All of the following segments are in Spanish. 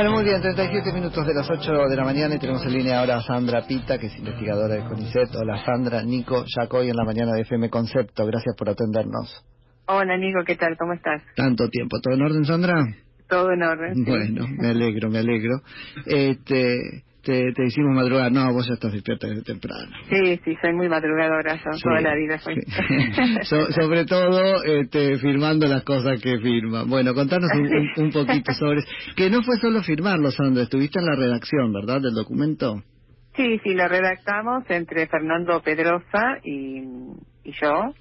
Bueno, muy bien, 37 minutos de las 8 de la mañana y tenemos en línea ahora a Sandra Pita, que es investigadora de CONICET. Hola Sandra, Nico Jacoy en la mañana de FM Concepto. Gracias por atendernos. Hola Nico, ¿qué tal? ¿Cómo estás? Tanto tiempo. ¿Todo en orden, Sandra? Todo en orden. sí. Bueno, me alegro, me alegro. Este, te, te hicimos madrugar. No, vos ya estás despierta desde temprano. Sí, sí, soy muy madrugadora, yo Sí. toda la vida soy. Sí. So- sobre todo este, firmando las cosas que firma. Bueno, contanos un, un- un poquito sobre... Que no fue solo firmarlo, Sandra, estuviste en la redacción, ¿verdad, del documento? Sí, sí, lo redactamos entre Fernando Pedrosa y, y yo.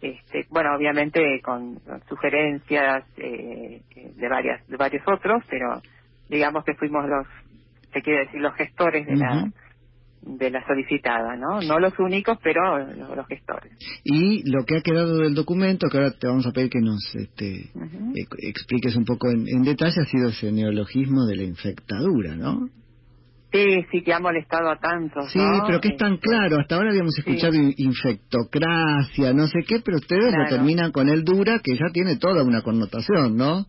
Este, bueno, obviamente con, con sugerencias eh, de varias de varios otros, pero digamos que fuimos los, se quiere decir, los gestores de la de la solicitada, ¿no? No los únicos, pero los, gestores. Y lo que ha quedado del documento, que ahora te vamos a pedir que nos este, expliques un poco en, en detalle, ha sido ese neologismo de la infectadura, ¿no? Sí, sí, que ha molestado a tantos, Sí, ¿no? pero que es tan Este, claro. Hasta ahora habíamos escuchado in- infectocracia, no sé qué, pero ustedes lo terminan con el dura, que ya tiene toda una connotación, ¿no?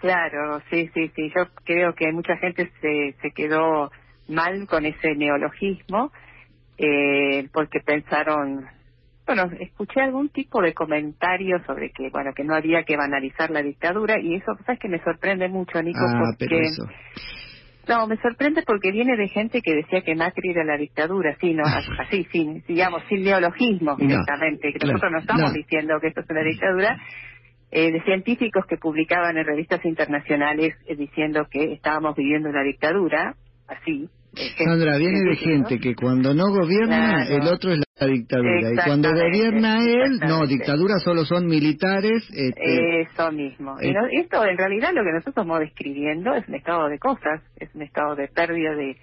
Claro, sí, sí, sí. Yo creo que mucha gente se, se quedó mal con ese neologismo eh, porque pensaron, bueno, escuché algún tipo de comentario sobre que, bueno, que no había que banalizar la dictadura y eso, sabes que me sorprende mucho, Nico, ah, porque pero eso. no, me sorprende porque viene de gente que decía que Macri era la dictadura, sí, no, así, sin, digamos, sin neologismos No, directamente, que claro, nosotros no estamos no. diciendo que esto es una dictadura, eh, de científicos que publicaban en revistas internacionales eh, diciendo que estábamos viviendo una dictadura, así. eh, Sandra, viene de gente que cuando no gobierna, Claro. el otro es la dictadura. Y cuando gobierna él, no, dictadura solo son militares. Este, Eso mismo. Eh, Y no- esto en realidad lo que nosotros estamos describiendo es un estado de cosas, es un estado de pérdida de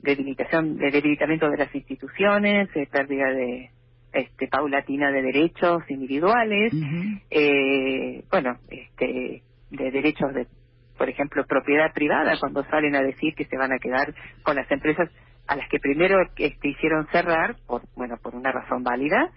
debilitación, de debilitamiento de las instituciones, de pérdida de este paulatina de derechos individuales, eh, bueno, este de derechos de por ejemplo, propiedad privada, cuando salen a decir que se van a quedar con las empresas a las que primero este, hicieron cerrar, por bueno, por una razón válida,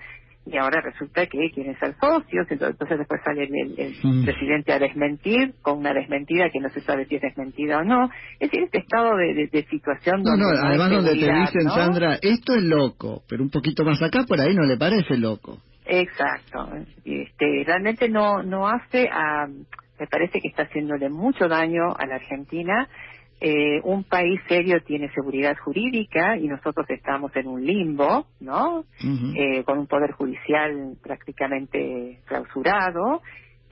y ahora resulta que quieren ser socios, entonces, entonces después sale el, el- Mm. presidente a desmentir, con una desmentida que no se sabe si es desmentida o no. Es decir, este estado de, de- de situación No, donde no, hay además donde te dicen, ¿no? Sandra, esto es loco, pero un poquito más acá por ahí no le parece loco. Exacto. Este, realmente no no hace a, me parece que está haciéndole mucho daño a la Argentina. Eh, un país serio tiene seguridad jurídica y nosotros estamos en un limbo, ¿no? Eh, con un poder judicial prácticamente clausurado,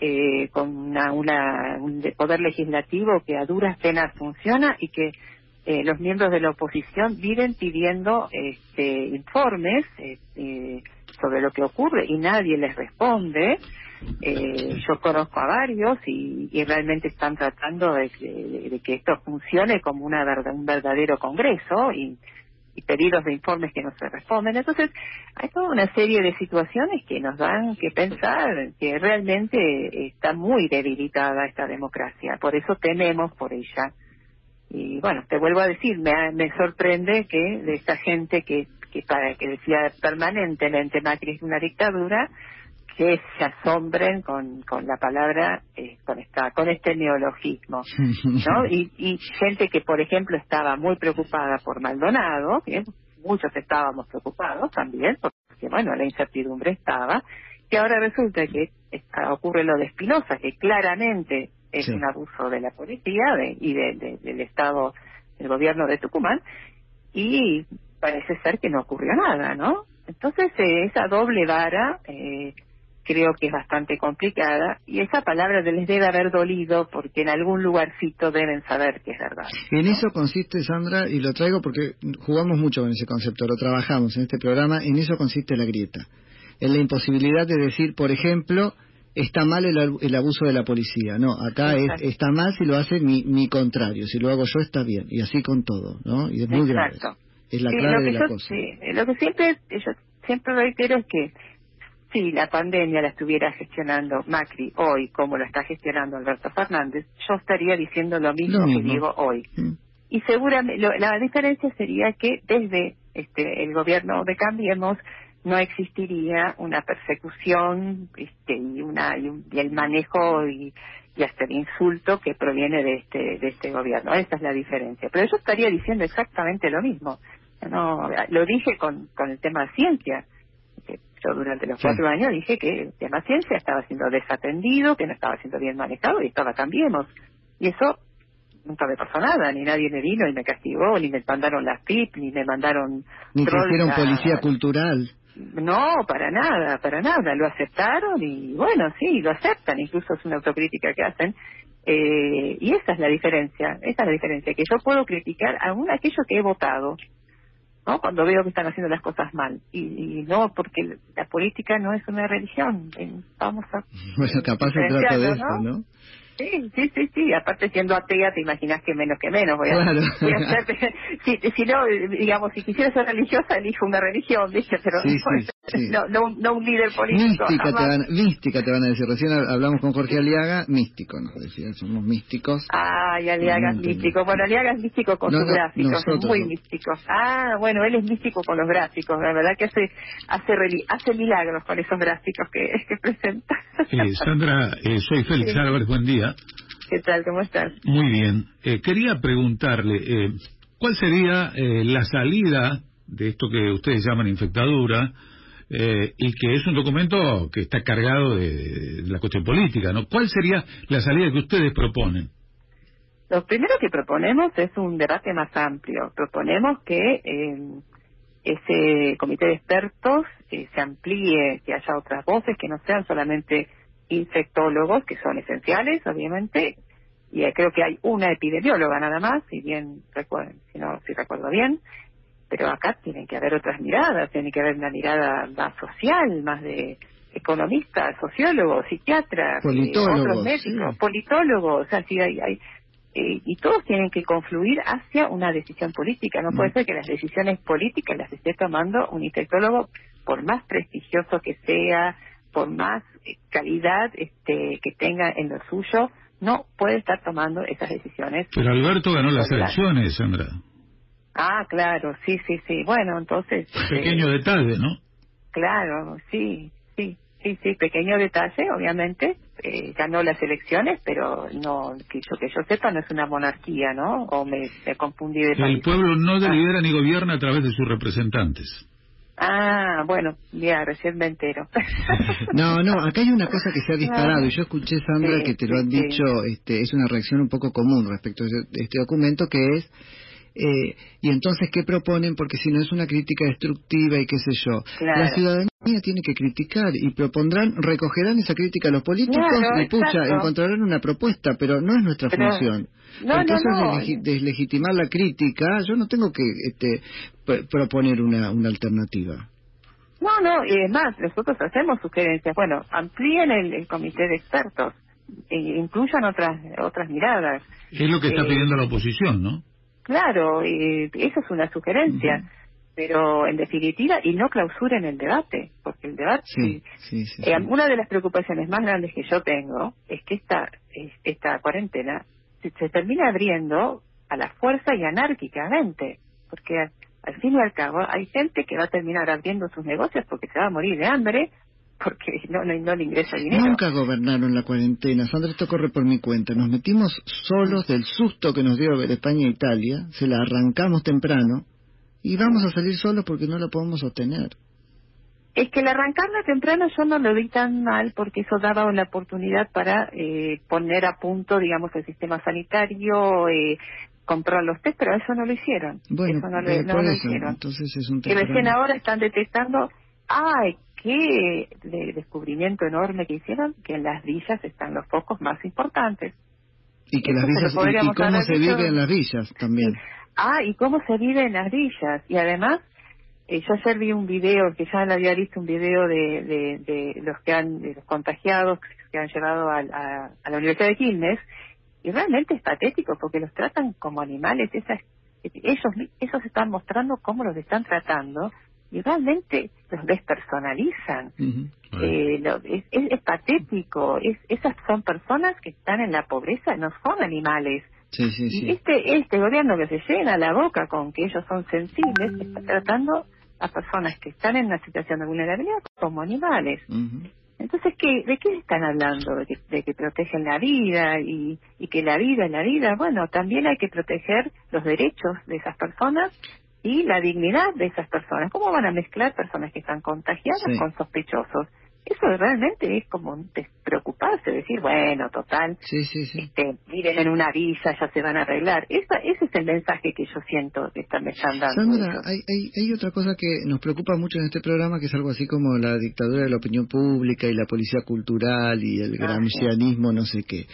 eh, con una, una- un de- poder legislativo que a duras penas funciona y que eh, los miembros de la oposición viven pidiendo este, informes sobre lo que ocurre y nadie les responde. Eh, yo conozco a varios y, realmente están tratando de, de- de que esto funcione como una verdad, un verdadero congreso y, pedidos de informes que no se responden. Entonces, hay toda una serie de situaciones que nos dan que pensar que realmente está muy debilitada esta democracia. Por eso tememos por ella. Y bueno, te vuelvo a decir, me, me sorprende que de esta gente que, que, para, que decía permanentemente Macri es una dictadura, que se asombren con, con la palabra, eh, con, esta, con este neologismo. ¿no? Y, y gente que, por ejemplo, estaba muy preocupada por Maldonado, que muchos estábamos preocupados también, porque, bueno, la incertidumbre estaba, y ahora resulta que está- ocurre lo de Espinosa, que claramente es Sí. un abuso de la policía de- y de- de- del Estado, del gobierno de Tucumán, y parece ser que no ocurrió nada, ¿no? Entonces, eh, esa doble vara eh, creo que es bastante complicada y esa palabra les debe haber dolido porque en algún lugarcito deben saber que es verdad. En eso consiste, Sandra, y lo traigo porque jugamos mucho con ese concepto, lo trabajamos en este programa, en eso consiste la grieta. En la imposibilidad de decir, por ejemplo, está mal el, el abuso de la policía. No, acá es, está mal si lo hace mi, mi contrario, si lo hago yo está bien, y así con todo, ¿no? Y es muy grave. Exacto. Es la Sí, clave lo que de la yo, cosa. sí, lo que siempre yo siempre reitero es que si la pandemia la estuviera gestionando Macri hoy como la está gestionando Alberto Fernández, yo estaría diciendo lo mismo, Lo que digo hoy. Mm. Y seguramente lo- la diferencia sería que desde este el gobierno de Cambiemos no existiría una persecución este, y una y, un- y el manejo y, y hasta el insulto que proviene de este de este gobierno. Esa es la diferencia. Pero yo estaría diciendo exactamente lo mismo. No, lo dije con, con el tema ciencia. Yo durante los cuatro años dije que el tema ciencia estaba siendo desatendido, que no estaba siendo bien manejado y estaba cambiemos. Y eso nunca me pasó nada, ni nadie me vino y me castigó, ni me mandaron las PIP, ni me mandaron... Ni te hicieron policía cultural. No, para nada, para nada. Lo aceptaron y bueno, sí, lo aceptan. Incluso es una autocrítica que hacen. Eh, y esa es la diferencia, esa es la diferencia, que yo puedo criticar aún aquello que he votado, ¿no? Cuando veo que están haciendo las cosas mal. Y, no, porque la política no es una religión. Vamos a... Bueno, capaz se trata de eso, ¿no? Sí, sí, sí, sí. Aparte siendo atea te imaginas que menos que menos voy a, claro. si, si no, digamos, si quisiera ser religiosa, elijo una religión, ¿viste? Pero no, no, no, un líder político. Mística te, van, mística te van a decir. Recién hablamos con Jorge Aliaga, místico, nos decían, somos místicos. Ay, Aliaga es místico. Bueno, Aliaga es místico con sus gráficos, muy místico. Ah, bueno, él es místico con los gráficos. La verdad que hace hace, hace milagros con esos gráficos que, que presenta. Eh, Sandra, eh, soy Félix Álvarez, buen día. ¿Qué tal? ¿Cómo estás? Muy bien. Eh, quería preguntarle, eh, ¿cuál sería eh, la salida de esto que ustedes llaman infectadura y que es un documento que está cargado de, la cuestión política, ¿no? ¿Cuál sería la salida que ustedes proponen? Lo primero que proponemos es un debate más amplio. Proponemos que ese comité de expertos se amplíe, que haya otras voces, que no sean solamente infectólogos, que son esenciales, obviamente, y creo que hay una epidemióloga nada más, si bien si no, si recuerdo bien, pero acá tienen que haber otras miradas, tiene que haber una mirada más social, más de economistas, sociólogos, psiquiatras, eh, otros médicos, politólogos, o sea, sí hay, hay eh, y todos tienen que confluir hacia una decisión política. No puede mm. ser que las decisiones políticas las esté tomando un infectólogo, por más prestigioso que sea, por más eh, calidad este, que tenga en lo suyo, no puede estar tomando esas decisiones. Pero Alberto ganó las elecciones, Sandra. Ah, claro, sí, sí, sí. Bueno, entonces... Pequeño eh, detalle, ¿no? Claro, sí, sí, sí, sí, pequeño detalle, obviamente. Eh, ganó las elecciones, pero no, que yo, que yo sepa, no es una monarquía, ¿no? O me, me confundí de El pueblo no delibera ni gobierna a través de sus representantes. Ah, bueno, ya, recién me entero. no, no, acá hay una cosa que se ha disparado y yo escuché, Sandra, que te lo han dicho, este, es una reacción un poco común respecto a este documento, que es, eh, y entonces, ¿qué proponen? Porque si no es una crítica destructiva y qué sé yo. La ciudadanía tiene que criticar y propondrán, recogerán esa crítica a los políticos y pucha, encontrarán una propuesta, pero no es nuestra función. No, Entonces, deslegitimar la crítica, yo no tengo que este, proponer una, una alternativa. No, no, y es más, nosotros hacemos sugerencias. Bueno, amplíen el, comité de expertos, e incluyan otras otras miradas. Es lo que está eh, pidiendo la oposición, ¿no? Claro, y eso es una sugerencia. Pero en definitiva, y no clausuren el debate, porque el debate. Sí, sí, sí, eh, una de las preocupaciones más grandes que yo tengo es que esta, esta cuarentena se, termina abriendo a la fuerza y anárquicamente, porque al, fin y al cabo hay gente que va a terminar abriendo sus negocios porque se va a morir de hambre, porque no, no, no le ingresa dinero. Nunca gobernaron la cuarentena. Sandra, esto corre por mi cuenta. Nos metimos solos del susto que nos dio ver España e Italia, se la arrancamos temprano y vamos a salir solos porque no la podemos sostener. Es que el arrancarla temprano yo no lo vi tan mal porque eso daba la oportunidad para eh, poner a punto, digamos, el sistema sanitario, eh, comprar los test, pero eso no lo hicieron. Bueno, eso no, lo, hicieron. Entonces es un que recién ahora están detectando, ay, qué descubrimiento enorme que hicieron, que en las villas están los focos más importantes. Y que las villas, y, cómo se vive en las villas también. Ah, y cómo se vive en las villas. Y además, eh, yo ayer vi un video, que ya había visto un video de, de, los que han, de los contagiados que han llevado a, a, la Universidad de Quilmes, y realmente es patético porque los tratan como animales, esas, ellos, ellos están mostrando cómo los están tratando y realmente los despersonalizan. eh, es, es, patético, es, esas son personas que están en la pobreza, no son animales. Sí, sí, sí. Y este, este gobierno que se llena la boca con que ellos son sensibles, está tratando a personas que están en una situación de vulnerabilidad como animales. Entonces, ¿qué, ¿de qué están hablando? De que, de que protegen la vida y, y que la vida es la vida. Bueno, también hay que proteger los derechos de esas personas y la dignidad de esas personas. ¿Cómo van a mezclar personas que están contagiadas con sospechosos? Eso realmente es como preocuparse, decir, bueno, total, sí, sí, sí. Este, miren en una visa, ya se van a arreglar. Esa, ese es el mensaje que yo siento que están, me están dando. Sandra, hay, hay, hay, otra cosa que nos preocupa mucho en este programa, que es algo así como la dictadura de la opinión pública y la policía cultural y el gramscianismo, no sé qué.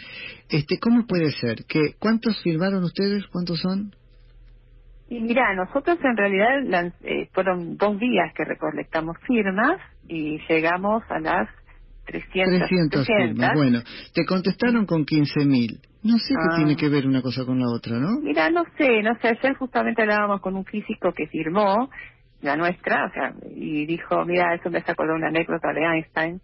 Este, ¿Cómo puede ser? que ¿Cuántos firmaron ustedes? ¿Cuántos son? Y mira, nosotros en realidad eh, fueron dos días que recolectamos firmas y llegamos a las 300, 300 firmas. Bueno, te contestaron con 15.000. No sé qué tiene ah. que ver una cosa con la otra, ¿no? Mira, no sé, no sé. Ayer justamente hablábamos con un físico que firmó la nuestra, o sea, y dijo, mira, eso me sacó de una anécdota de Einstein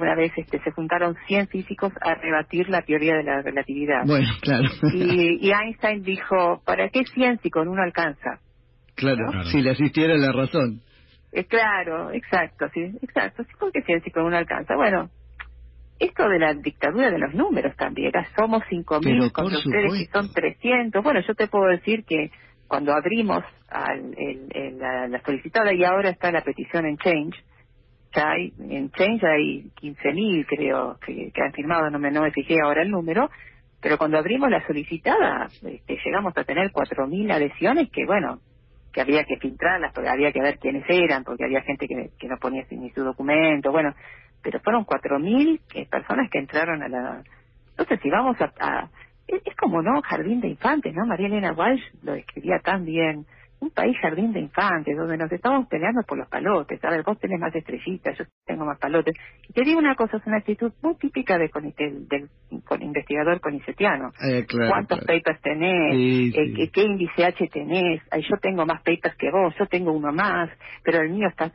una vez este, se juntaron 100 físicos a rebatir la teoría de la relatividad. Bueno, claro. Y, Einstein dijo, ¿para qué 100 si con uno alcanza? Claro, si le asistiera la razón. Eh, claro, exacto, sí, exacto. Sí, ¿Por qué 100 si con uno alcanza? Bueno, esto de la dictadura de los números también, somos 5.000 contra ustedes y son 300. Bueno, yo te puedo decir que cuando abrimos al, el, la, la solicitada y ahora está la petición en Change, hay, en Change hay 15.000 creo que, han firmado, no me, no me fijé ahora el número, pero cuando abrimos la solicitada este, llegamos a tener 4.000 adhesiones que bueno, que había que filtrarlas, porque había que ver quiénes eran, porque había gente que, que no ponía ni su documento, bueno, pero fueron 4.000 que, personas que entraron a la... Entonces, si vamos a... es, es, como, ¿no? Jardín de infantes, ¿no? María Elena Walsh lo escribía tan bien un país jardín de infantes, donde nos estamos peleando por los palotes. A ver, vos tenés más estrellitas, yo tengo más palotes. Y te digo una cosa, es una actitud muy típica de, del, del, investigador conicetiano. Eh, ¿Cuántos papers tenés? Eh, ¿Qué índice H tenés? yo tengo más papers que vos, yo tengo uno más, pero el mío está...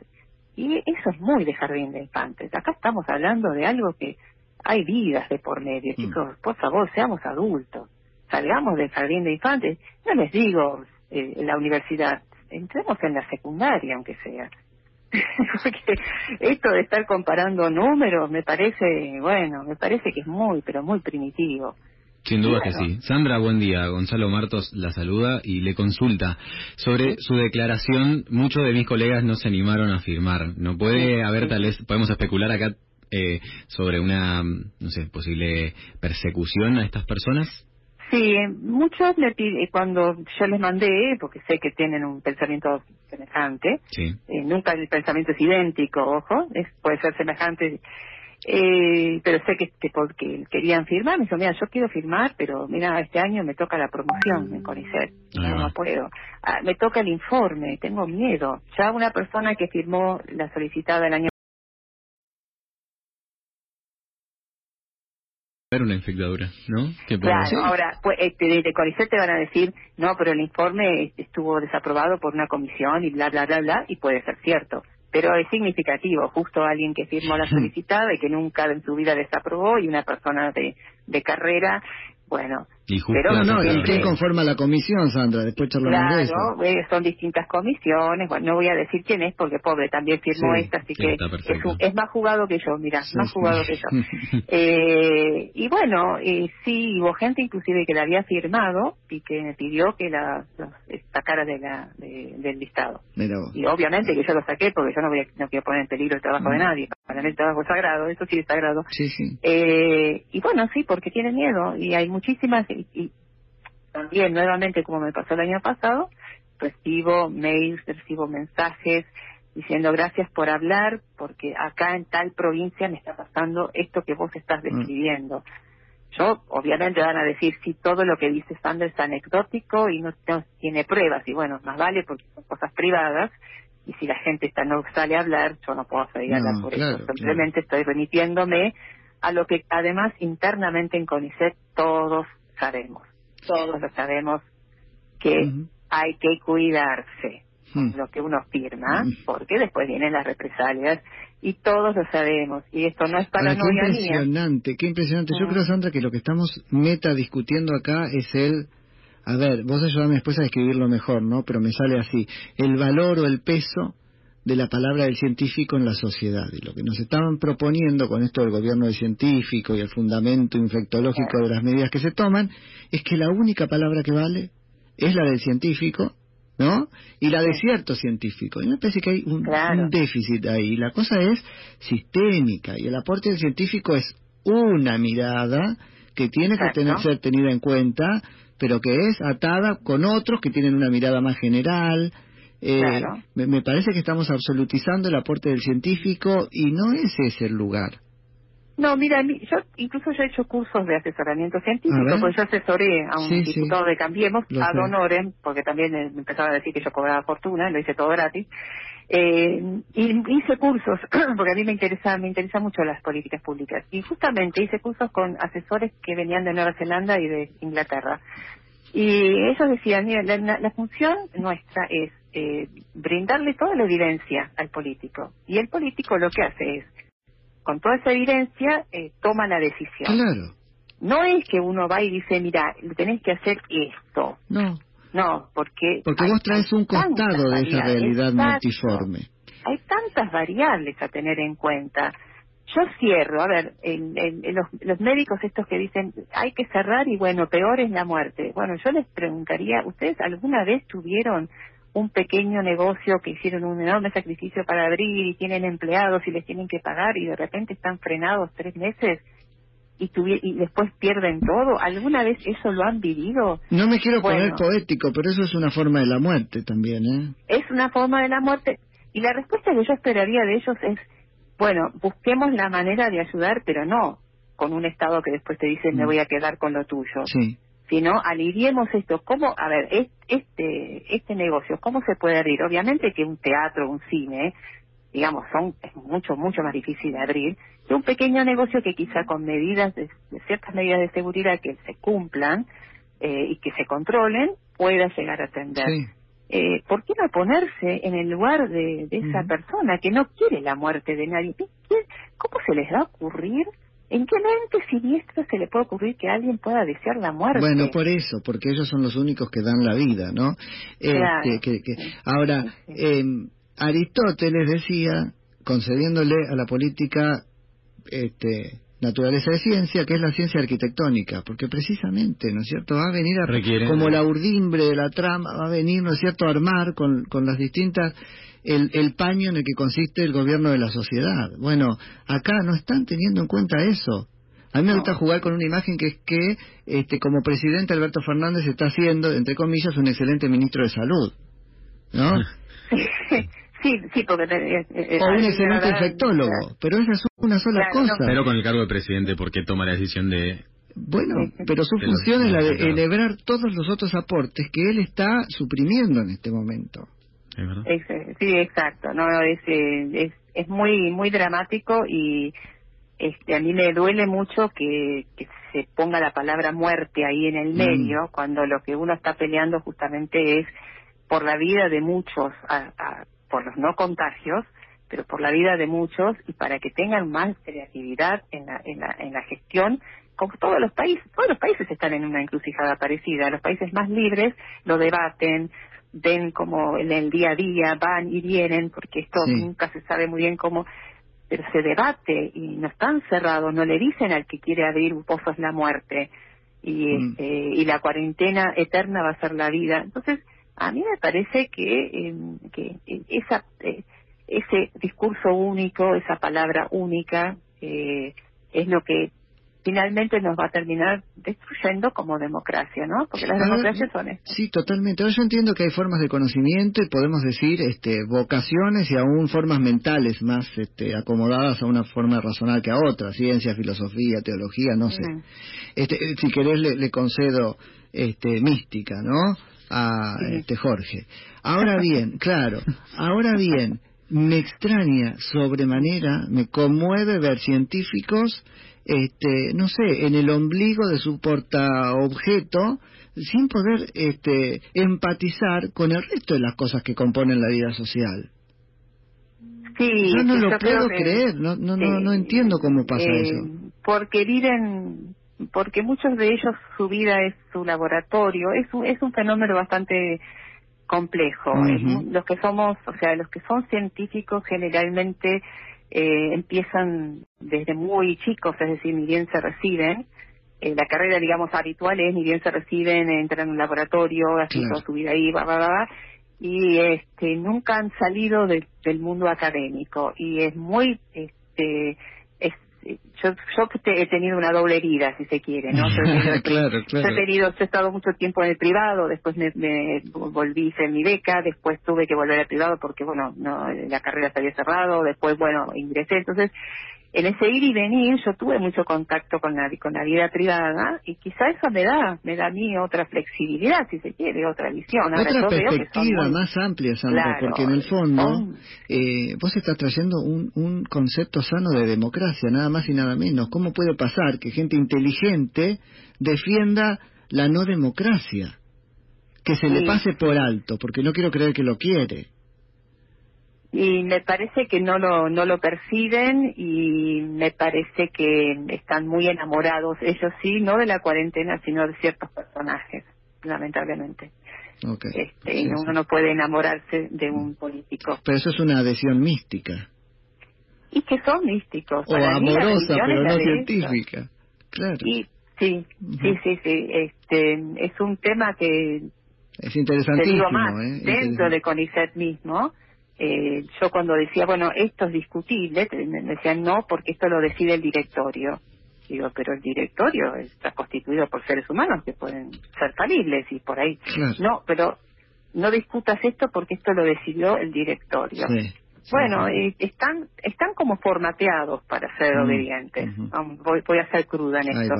Y eso es muy de jardín de infantes. Acá estamos hablando de algo que hay vidas de por medio. Mm. Chicos, por favor, seamos adultos. Salgamos del jardín de infantes. No les digo eh, la universidad, entremos en la secundaria, aunque sea. Porque esto de estar comparando números me parece, bueno, me parece que es muy, pero muy primitivo. Sin duda que sí. Sandra, buen día. Gonzalo Martos la saluda y le consulta. Sobre su declaración, muchos de mis colegas no se animaron a firmar. ¿No puede haber tal vez, podemos especular acá eh, sobre una, no sé, posible persecución a estas personas? Sí, muchos le piden, cuando yo les mandé, porque sé que tienen un pensamiento semejante, eh, nunca el pensamiento es idéntico, ojo, es, puede ser semejante, eh, pero sé que, que porque querían firmar, me dijo, mira, yo quiero firmar, pero mira, este año me toca la promoción en CONICET, no, no puedo. Ah, me toca el informe, tengo miedo. Ya una persona que firmó la solicitada el año una infectadura, ¿no? claro, ahora, pues, este, de CONICET te van a decir, no, pero el informe estuvo desaprobado por una comisión y bla, bla, bla, bla, y puede ser cierto. Pero es significativo, justo alguien que firmó la solicitada y que nunca en su vida desaprobó y una persona de, de carrera bueno, pero no, ¿y quién conforma la comisión, Sandra? Después charlamos de eso. Eh, son distintas comisiones, bueno, no voy a decir quién es porque pobre también firmó esta, así que es, más jugado que yo, mira, más jugado que yo. eh, y bueno, eh, sí, hubo gente inclusive que la había firmado y que me pidió que la, sacara de la, del listado. Y obviamente que yo lo saqué porque yo no, voy a, no quiero poner en peligro el trabajo de nadie, para mí el trabajo es sagrado, eso sí es sagrado. Sí, sí. Eh, y bueno, sí, porque tiene miedo y hay muchísimas y, también nuevamente como me pasó el año pasado, recibo mails, recibo mensajes diciendo gracias por hablar porque acá en tal provincia me está pasando esto que vos estás mm. describiendo. Yo, obviamente van a decir si todo lo que dice Sandra es anecdótico y no, tiene pruebas, y bueno, más vale porque son cosas privadas, y si la gente está no sale a hablar, yo no puedo salir a hablar por eso. Simplemente estoy remitiéndome a lo que además internamente en CONICET todos sabemos, todos lo sabemos que hay que cuidarse con lo que uno firma, porque después vienen las represalias y todos lo sabemos. Y esto no es para qué impresionante, qué impresionante. Yo creo Sandra que lo que estamos meta discutiendo acá es el a ver, vos ayudame después a escribirlo mejor, ¿no? Pero me sale así, el valor o el peso de la palabra del científico en la sociedad. Y lo que nos estaban proponiendo con esto del gobierno del científico y el fundamento infectológico de las medidas que se toman es que la única palabra que vale es la del científico, ¿no? Y la de cierto científico. Y me parece que hay un, déficit ahí. La cosa es sistémica y el aporte del científico es una mirada que tiene que tener, ser tenida en cuenta, pero que es atada con otros que tienen una mirada más general, eh, me, parece que estamos absolutizando el aporte del científico y no es ese el lugar. No, mira, yo incluso yo he hecho cursos de asesoramiento científico, porque yo asesoré a un diputado de Cambiemos, a Don porque también me empezaba a decir que yo cobraba fortuna, lo hice todo gratis. Eh, y hice cursos, porque a mí me interesa, me interesa mucho las políticas públicas. Y justamente hice cursos con asesores que venían de Nueva Zelanda y de Inglaterra. Y ellos decían, mira, la función nuestra es eh, brindarle toda la evidencia al político. Y el político lo que hace es, con toda esa evidencia, eh, toma la decisión. Claro. No es que uno va y dice, mira, tenés que hacer esto. No. No, porque... Porque vos traes un costado de esa realidad multiforme. Hay tantas variables a tener en cuenta. Yo cierro, a ver, en, los, los, médicos estos que dicen hay que cerrar y bueno, peor es la muerte. Bueno, yo les preguntaría, ¿ustedes alguna vez tuvieron un pequeño negocio que hicieron un enorme sacrificio para abrir y tienen empleados y les tienen que pagar y de repente están frenados tres meses y, y después pierden todo. ¿Alguna vez eso lo han vivido? No me quiero poner poético, pero eso es una forma de la muerte también, ¿eh? Es una forma de la muerte. Y la respuesta que yo esperaría de ellos es, bueno, busquemos la manera de ayudar, pero no con un Estado que después te dice, me mm. voy a quedar con lo tuyo. Sí sino aliviemos esto. ¿Cómo, a ver, este, este negocio, cómo se puede abrir? Obviamente que un teatro, un cine, digamos, son es mucho, mucho más difícil de abrir que un pequeño negocio que quizá con medidas, de, ciertas medidas de seguridad que se cumplan eh, y que se controlen, pueda llegar a atender. Eh, ¿Por qué no ponerse en el lugar de, esa persona que no quiere la muerte de nadie? ¿Cómo se les va a ocurrir ¿En qué mente siniestro se le puede ocurrir que alguien pueda desear la muerte? Bueno, por eso, porque ellos son los únicos que dan la vida, ¿no? Este, ahora, eh, Aristóteles decía, concediéndole a la política este, naturaleza de ciencia, que es la ciencia arquitectónica, porque precisamente, ¿no es cierto?, va a venir a, como la urdimbre de la trama, va a venir, ¿no es cierto?, a armar con, con las distintas el, el paño en el que consiste el gobierno de la sociedad. Bueno, acá no están teniendo en cuenta eso. A mí me gusta jugar con una imagen que es que, este, como presidente Alberto Fernández está haciendo, entre comillas, un excelente ministro de salud, ¿no? Sí, sí, porque... Eh, eh, o un excelente infectólogo, pero esa es una sola cosa. pero con el cargo de presidente, ¿por qué toma la decisión de bueno, pero su función es la de celebrar todos los otros aportes que él está suprimiendo en este momento. Sí, exacto. No, es, eh, es, es muy muy dramático y este a mí me duele mucho que, que se ponga la palabra muerte ahí en el mm. medio cuando lo que uno está peleando justamente es por la vida de muchos, por los no contagios, pero por la vida de muchos y para que tengan más creatividad en la, en la, en la gestión como todos los países, todos los países están en una encrucijada parecida. Los países más libres lo debaten, ven como en el día a día van y vienen, porque esto nunca se sabe muy bien cómo, pero se debate y no están cerrados, no le dicen al que quiere abrir un pozo es la muerte y, mm. este, y la cuarentena eterna va a ser la vida. Entonces, a mí me parece que, em, que esa, eh, ese discurso único, esa palabra única, eh, es lo que finalmente nos va a terminar destruyendo como democracia, ¿no? Porque las democracias son estas. Sí, totalmente. yo entiendo que hay formas de conocimiento y podemos decir este, vocaciones y aún formas mentales más este, acomodadas a una forma razonable que a otra, ciencia, filosofía, teología, no sé. Este, eh, si querés le, concedo este, mística, ¿no? A este, Jorge. Ahora bien, claro, ahora bien, me extraña sobremanera, me conmueve ver científicos este, no sé, en el ombligo de su portaobjeto sin poder este, empatizar con el resto de las cosas que componen la vida social. Sí, yo no lo puedo creer, no, no, no, no, entiendo cómo pasa eh, eso. Porque viven, porque muchos de ellos su vida es su laboratorio, es un, es un fenómeno bastante complejo. Los que somos, o sea, los que son científicos generalmente eh, empiezan desde muy chicos, es decir, ni bien se reciben. Eh, la carrera, digamos, habitual es ni bien se reciben, entran en un laboratorio, hacen toda su vida ahí, va, va, va, y este, nunca han salido del mundo académico. Y es muy, este, yo, yo he tenido una doble herida, si se quiere, ¿no? Yo, claro, claro. he tenido, yo he estado mucho tiempo en el privado, después me, me volví, hice mi beca, después tuve que volver al privado porque, bueno, no, la carrera se había cerrado, después, bueno, ingresé. Entonces, en ese ir y venir yo tuve mucho contacto con la, con la vida privada y quizá eso me da, me da a mí otra flexibilidad, si se quiere, otra visión. otra perspectiva más amplia, Sandra, porque en el fondo eh, vos estás trayendo un, un concepto sano de democracia, nada más y nada menos. ¿Cómo puede pasar que gente inteligente defienda la no democracia? Que se le pase por alto, porque no quiero creer que lo quiere y me parece que no lo no lo perciben y me parece que están muy enamorados ellos sí no de la cuarentena sino de ciertos personajes lamentablemente. Este, uno no puede enamorarse de un político. Pero eso es una adhesión mística. Y que son místicos o amorosa pero no científica. Claro. Y sí sí sí sí este es un tema que es interesantísimo más, ¿eh? dentro de CONICET mismo eh, yo cuando decía, bueno, esto es discutible, me decían no, porque esto lo decide el directorio. Digo, pero el directorio está constituido por seres humanos que pueden ser falibles y por ahí. No, pero no discutas esto porque esto lo decidió el directorio. bueno, eh, están están como formateados para ser mm, obedientes. voy, voy a ser cruda en esto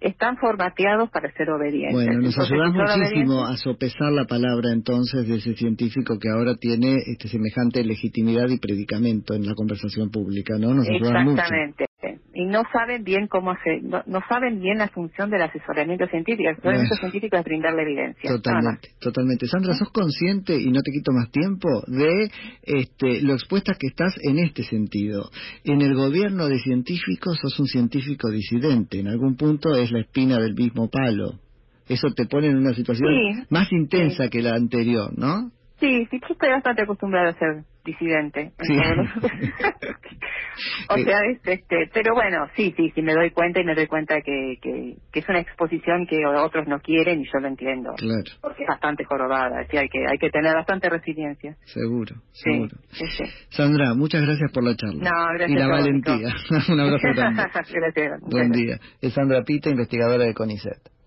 están formateados para ser obedientes. Bueno, nos ayudas muchísimo a sopesar la palabra entonces de ese científico que ahora tiene este semejante legitimidad y predicamento en la conversación pública, ¿no? Nos Exactamente. Y no saben bien cómo hacer, no, saben bien la función del asesoramiento científico. El asesoramiento científico es brindarle evidencia. Totalmente, totalmente. Sandra, ¿sos consciente, y no te quito más tiempo, de este, lo expuesta que estás en este sentido? En el gobierno de científicos sos un científico disidente. En algún punto es la espina del mismo palo. Eso te pone en una situación más intensa que la anterior, ¿no? Sí, sí, yo estoy bastante acostumbrada a ser disidente. o sea, este, pero bueno, sí, sí, sí, me doy cuenta y me doy cuenta que, que, es una exposición que otros no quieren y yo lo entiendo. Claro. Porque es bastante jorobada, sí, hay que, hay que tener bastante resiliencia. Seguro, seguro. Sandra, muchas gracias por la charla. No, gracias. Y la valentía. Un abrazo grande. gracias. Buen día. Es Sandra Pita, investigadora de CONICET.